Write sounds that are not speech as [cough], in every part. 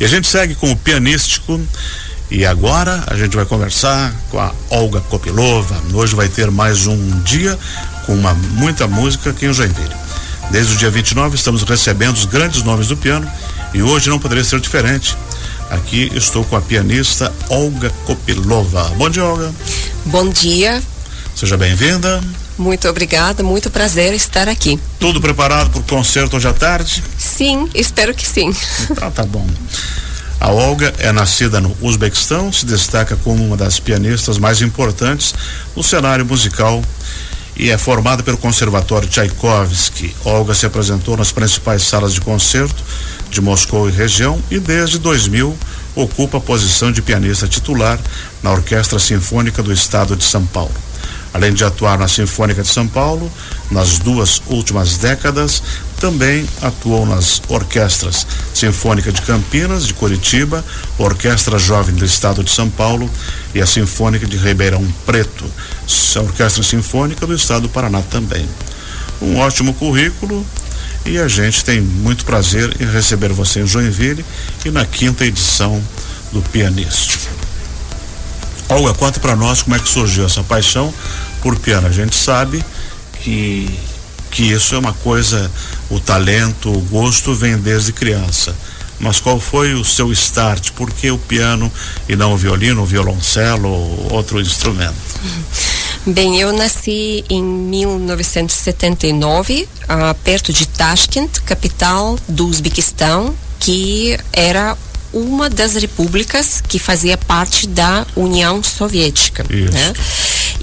E a gente segue com o pianístico e agora a gente vai conversar com a Olga Kopilova. Hoje vai ter mais um dia com uma, muita música aqui em Joinville. Desde o dia 29 estamos recebendo os grandes nomes do piano e hoje não poderia ser diferente. Aqui estou com a pianista Olga Kopilova. Bom dia, Olga. Bom dia. Seja bem-vinda. Muito obrigada, muito prazer estar aqui. Tudo preparado para o concerto hoje à tarde? Sim, espero que sim. Então tá bom. A Olga é nascida no Uzbequistão, se destaca como uma das pianistas mais importantes no cenário musical e é formada pelo Conservatório Tchaikovsky. Olga se apresentou nas principais salas de concerto de Moscou e região e desde 2000 ocupa a posição de pianista titular na Orquestra Sinfônica do Estado de São Paulo. Além de atuar na Sinfônica de São Paulo, nas duas últimas décadas, também atuou nas orquestras Sinfônica de Campinas, de Curitiba, Orquestra Jovem do Estado de São Paulo e a Sinfônica de Ribeirão Preto, a Orquestra Sinfônica do Estado do Paraná também. Um ótimo currículo e a gente tem muito prazer em receber você em Joinville e na quinta edição do Pianista. Olga, conta para nós como é que surgiu essa paixão por piano. A gente sabe que que isso é uma coisa, o talento, o gosto vem desde criança. Mas qual foi o seu start? Por que o piano e não o violino, o violoncelo ou outro instrumento? [laughs] Bem, eu nasci em 1979, uh, ah, perto de Tashkent, capital do Uzbequistão, que era uma das repúblicas que fazia parte da União Soviética. Né?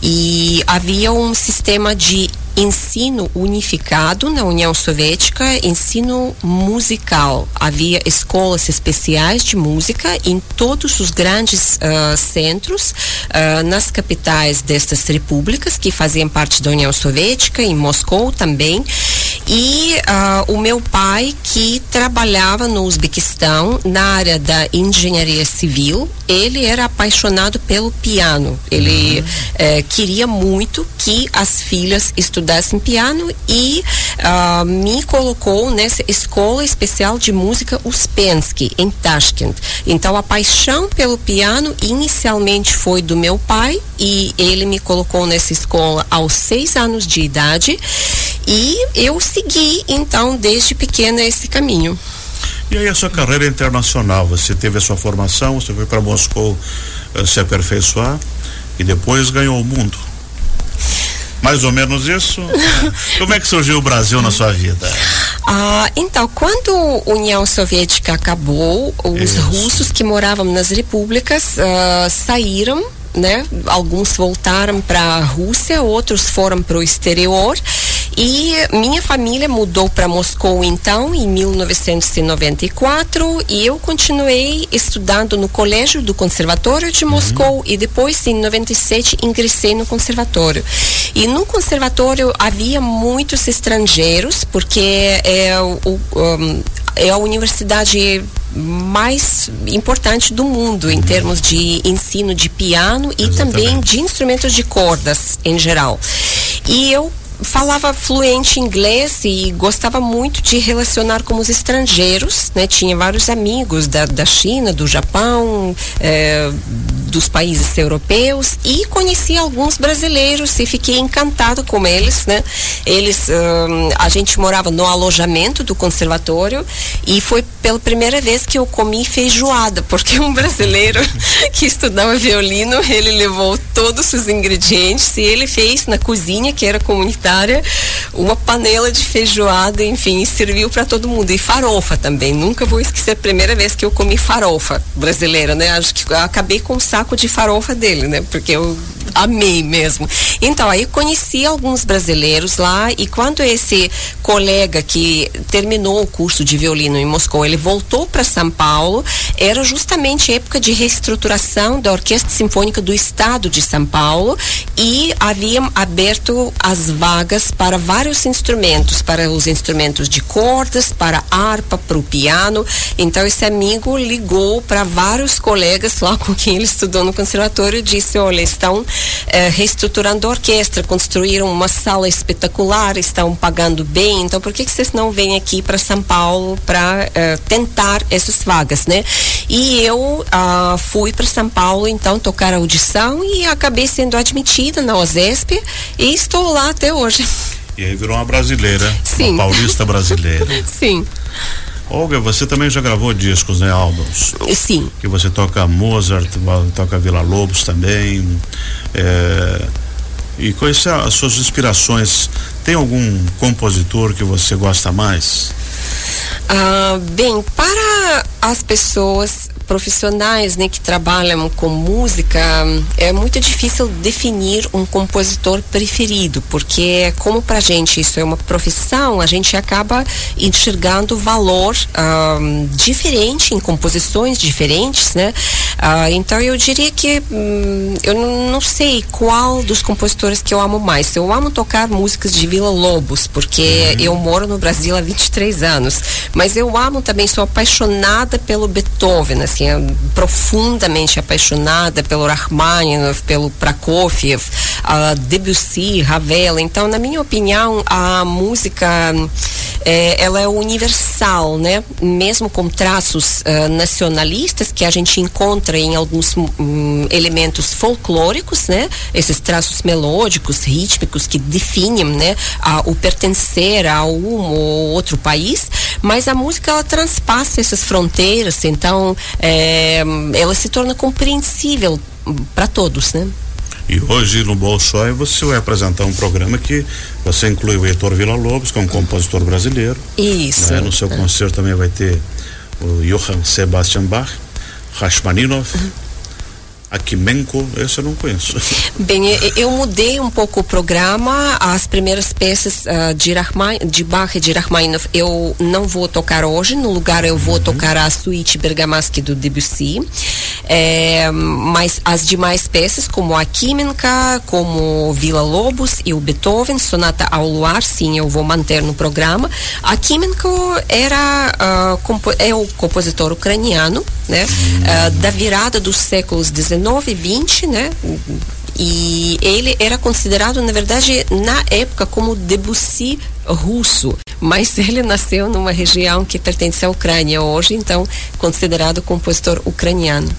E havia um sistema de ensino unificado na União Soviética, ensino musical. Havia escolas especiais de música em todos os grandes uh, centros, uh, nas capitais destas repúblicas que faziam parte da União Soviética, em Moscou também. E uh, o meu pai, que trabalhava no Uzbequistão na área da engenharia civil, ele era apaixonado pelo piano. Ele uhum. eh, queria muito que as filhas estudassem piano e uh, me colocou nessa escola especial de música Uspensky, em Tashkent. Então, a paixão pelo piano inicialmente foi do meu pai e ele me colocou nessa escola aos seis anos de idade. E eu segui, então, desde pequena esse caminho. E aí a sua carreira internacional, você teve a sua formação, você foi para Moscou uh, se aperfeiçoar e depois ganhou o mundo. Mais ou menos isso? [laughs] Como é que surgiu o Brasil na sua vida? Ah, então, quando a União Soviética acabou, os isso. russos que moravam nas repúblicas uh, saíram né? Alguns voltaram para a Rússia, outros foram para o exterior. E minha família mudou para Moscou então em 1994 e eu continuei estudando no colégio do Conservatório de Moscou uhum. e depois em 97 ingressei no conservatório. E no conservatório havia muitos estrangeiros porque é o, um, é a universidade mais importante do mundo em termos de ensino de piano e Exatamente. também de instrumentos de cordas em geral. E eu falava fluente inglês e gostava muito de relacionar com os estrangeiros, né? Tinha vários amigos da, da China, do Japão, eh, dos países europeus e conheci alguns brasileiros e fiquei encantado com eles, né? Eles, um, a gente morava no alojamento do conservatório e foi pela primeira vez que eu comi feijoada, porque um brasileiro [laughs] que estudava violino, ele levou todos os ingredientes e ele fez na cozinha, que era comunitária, uma panela de feijoada, enfim, serviu para todo mundo. E farofa também. Nunca vou esquecer a primeira vez que eu comi farofa brasileira, né? Acho que acabei com saco de farofa dele, né? Porque eu amei mesmo. Então, aí conheci alguns brasileiros lá e quando esse colega que terminou o curso de violino em Moscou, ele voltou para São Paulo, era justamente época de reestruturação da Orquestra Sinfônica do Estado de São Paulo e haviam aberto as vagas para vários instrumentos, para os instrumentos de cordas, para harpa, para o piano. Então, esse amigo ligou para vários colegas lá com quem ele estudou no conservatório e disse: Olha, estão é, reestruturando a orquestra, construíram uma sala espetacular, estão pagando bem. Então, por que, que vocês não vêm aqui para São Paulo para é, tentar essas vagas, né? E eu ah, fui para São Paulo, então, tocar a audição e acabei sendo admitida na OSESP e estou lá até hoje. E aí virou uma brasileira, Sim. uma paulista brasileira. [laughs] Sim. Olga, você também já gravou discos, né, álbuns? Sim. Que você toca Mozart, toca Vila Lobos também. É, e quais são as suas inspirações? Tem algum compositor que você gosta mais? Ah, bem, para as pessoas profissionais né, que trabalham com música, é muito difícil definir um compositor preferido, porque como para a gente isso é uma profissão, a gente acaba enxergando valor uh, diferente em composições diferentes, né? Uh, então eu diria que hum, eu não sei qual dos compositores que eu amo mais. Eu amo tocar músicas de Vila Lobos, porque uhum. eu moro no Brasil há 23 anos, mas eu amo também, sou apaixonada pelo Beethoven, assim, profundamente apaixonada pelo Rachmaninoff, pelo Prokofiev, Debussy, Ravel. Então, na minha opinião, a música é, ela é universal, né? Mesmo com traços uh, nacionalistas que a gente encontra em alguns um, elementos folclóricos, né? Esses traços melódicos, rítmicos que definem, né? A, o pertencer a um ou outro país, mas a música ela transpassa essas fronteiras, então é, ela se torna compreensível para todos, né? E hoje no Bolshoi você vai apresentar um programa que você inclui o Heitor Villa-Lobos, que é um compositor brasileiro. Isso. Né? No seu concerto também vai ter o Johann Sebastian Bach, Rachmaninoff. Uhum Akimenko, esse eu não conheço. Bem, eu mudei um pouco o programa. As primeiras peças uh, de, Rachman, de Bach e de Rachmaninoff eu não vou tocar hoje. No lugar eu vou uhum. tocar a suíte Bergamaschi do Debussy. É, mas as demais peças, como a Kimenka, como Vila Lobos e o Beethoven, Sonata ao Luar, sim, eu vou manter no programa. A era uh, é o compositor ucraniano, né? Uh, da virada dos séculos 19 20, né? E ele era considerado, na verdade, na época, como Debussy russo, mas ele nasceu numa região que pertence à Ucrânia hoje, então considerado compositor ucraniano.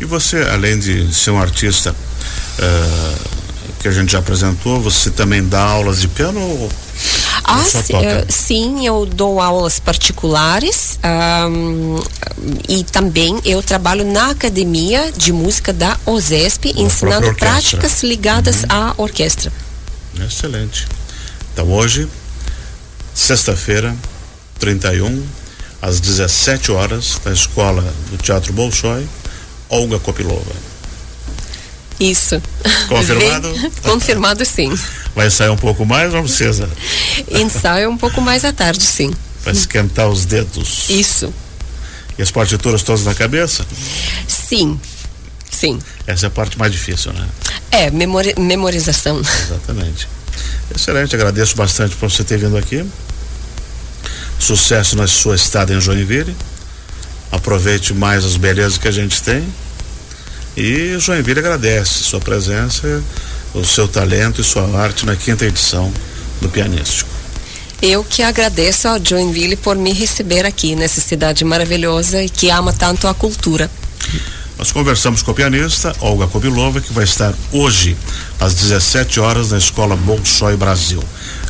E você, além de ser um artista uh, que a gente já apresentou, você também dá aulas de piano ou ah, sim, uh, sim, eu dou aulas particulares um, e também eu trabalho na academia de música da OSESP, Na ensinando práticas ligadas uhum. à orquestra. Excelente. Então hoje, sexta-feira, 31, às 17 horas, na escola do Teatro Bolshoi, Olga Kopilova. Isso. Confirmado? Confirmado sim. Vai sair um pouco mais, não precisa? Ensaio um pouco mais à tarde, sim. Para esquentar os dedos. Isso. E as partituras todas na cabeça? Sim. Sim. Essa é a parte mais difícil, né? É, memori memorização. Exatamente. Excelente, agradeço bastante por você ter vindo aqui. Sucesso na sua estada em Joinville. Aproveite mais as belezas que a gente tem. E Joinville agradece sua presença o seu talento e sua arte na quinta edição do Pianístico. Eu que agradeço ao Joinville por me receber aqui nessa cidade maravilhosa e que ama tanto a cultura. Nós conversamos com a pianista Olga Kobilova, que vai estar hoje às 17 horas na Escola Bolshoi Brasil.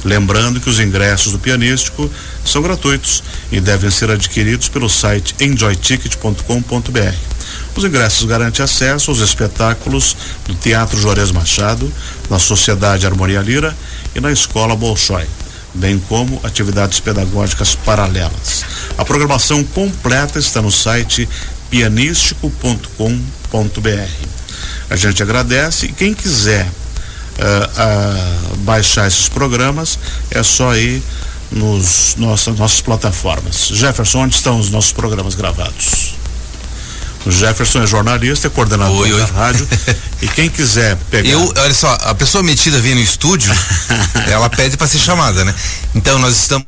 Lembrando que os ingressos do pianístico são gratuitos e devem ser adquiridos pelo site enjoyticket.com.br. Os ingressos garantem acesso aos espetáculos do Teatro Juarez Machado, na Sociedade Harmonia Lira e na Escola Bolshoi, bem como atividades pedagógicas paralelas. A programação completa está no site pianístico.com.br. A gente agradece e quem quiser uh, uh, baixar esses programas é só ir nos nossas nossas plataformas. Jefferson, onde estão os nossos programas gravados? O Jefferson é jornalista, é coordenador oi, oi. da rádio. e quem quiser pegar. Eu, olha só, a pessoa metida vem no estúdio, [laughs] ela pede para ser chamada, né? Então nós estamos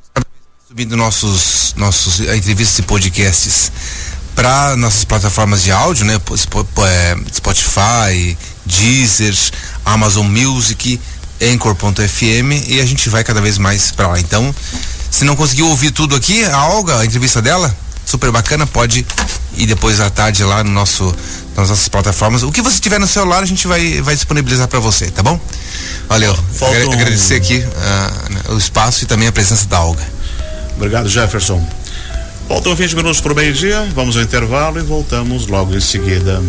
subindo nossos, nossos entrevistas e podcasts para nossas plataformas de áudio, né? É, Spotify, Deezer, Amazon Music, Anchor.fm e a gente vai cada vez mais para lá. Então, se não conseguiu ouvir tudo aqui, a Olga, a entrevista dela, super bacana, pode ir depois à tarde lá no nosso nas nossas plataformas. O que você tiver no celular, a gente vai, vai disponibilizar para você, tá bom? Valeu. Faltam... Agradecer aqui uh, o espaço e também a presença da Olga. Obrigado, Jefferson. Faltam 20 minutos para o meio-dia, vamos ao intervalo e voltamos logo em seguida.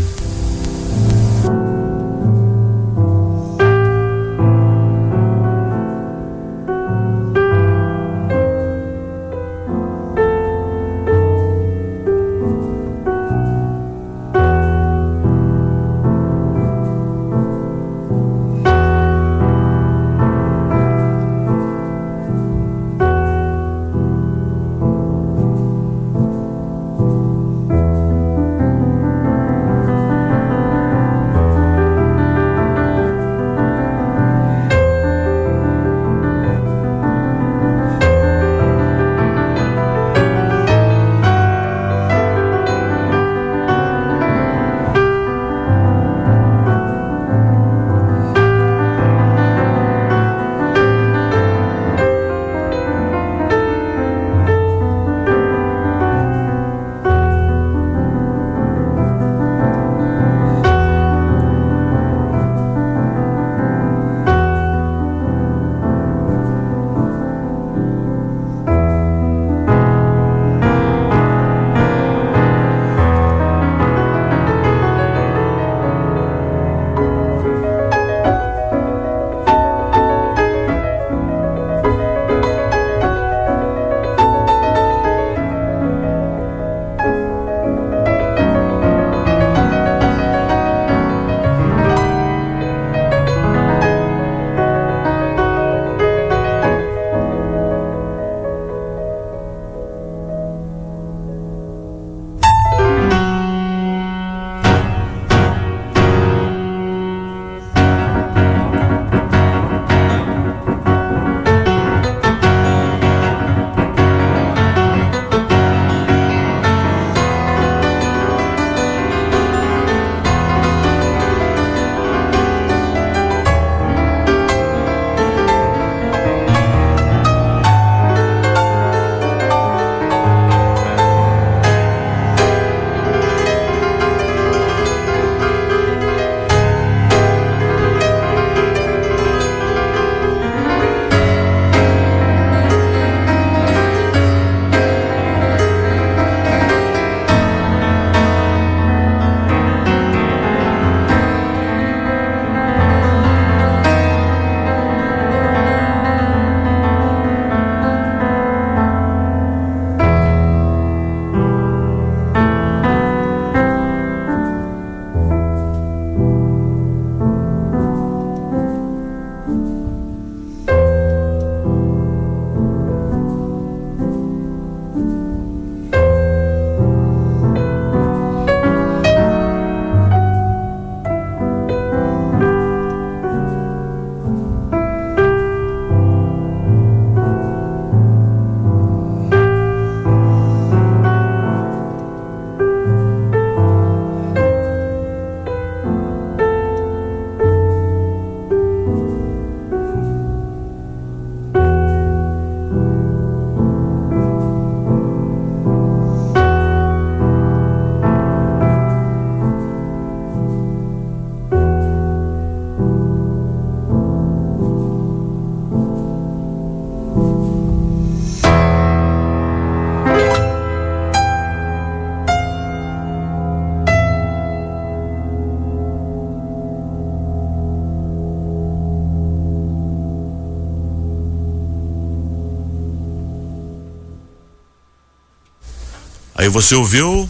Aí você ouviu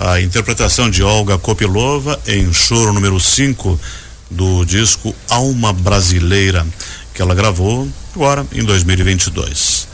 a interpretação de Olga Kopilova em choro número 5 do disco Alma Brasileira, que ela gravou agora em 2022.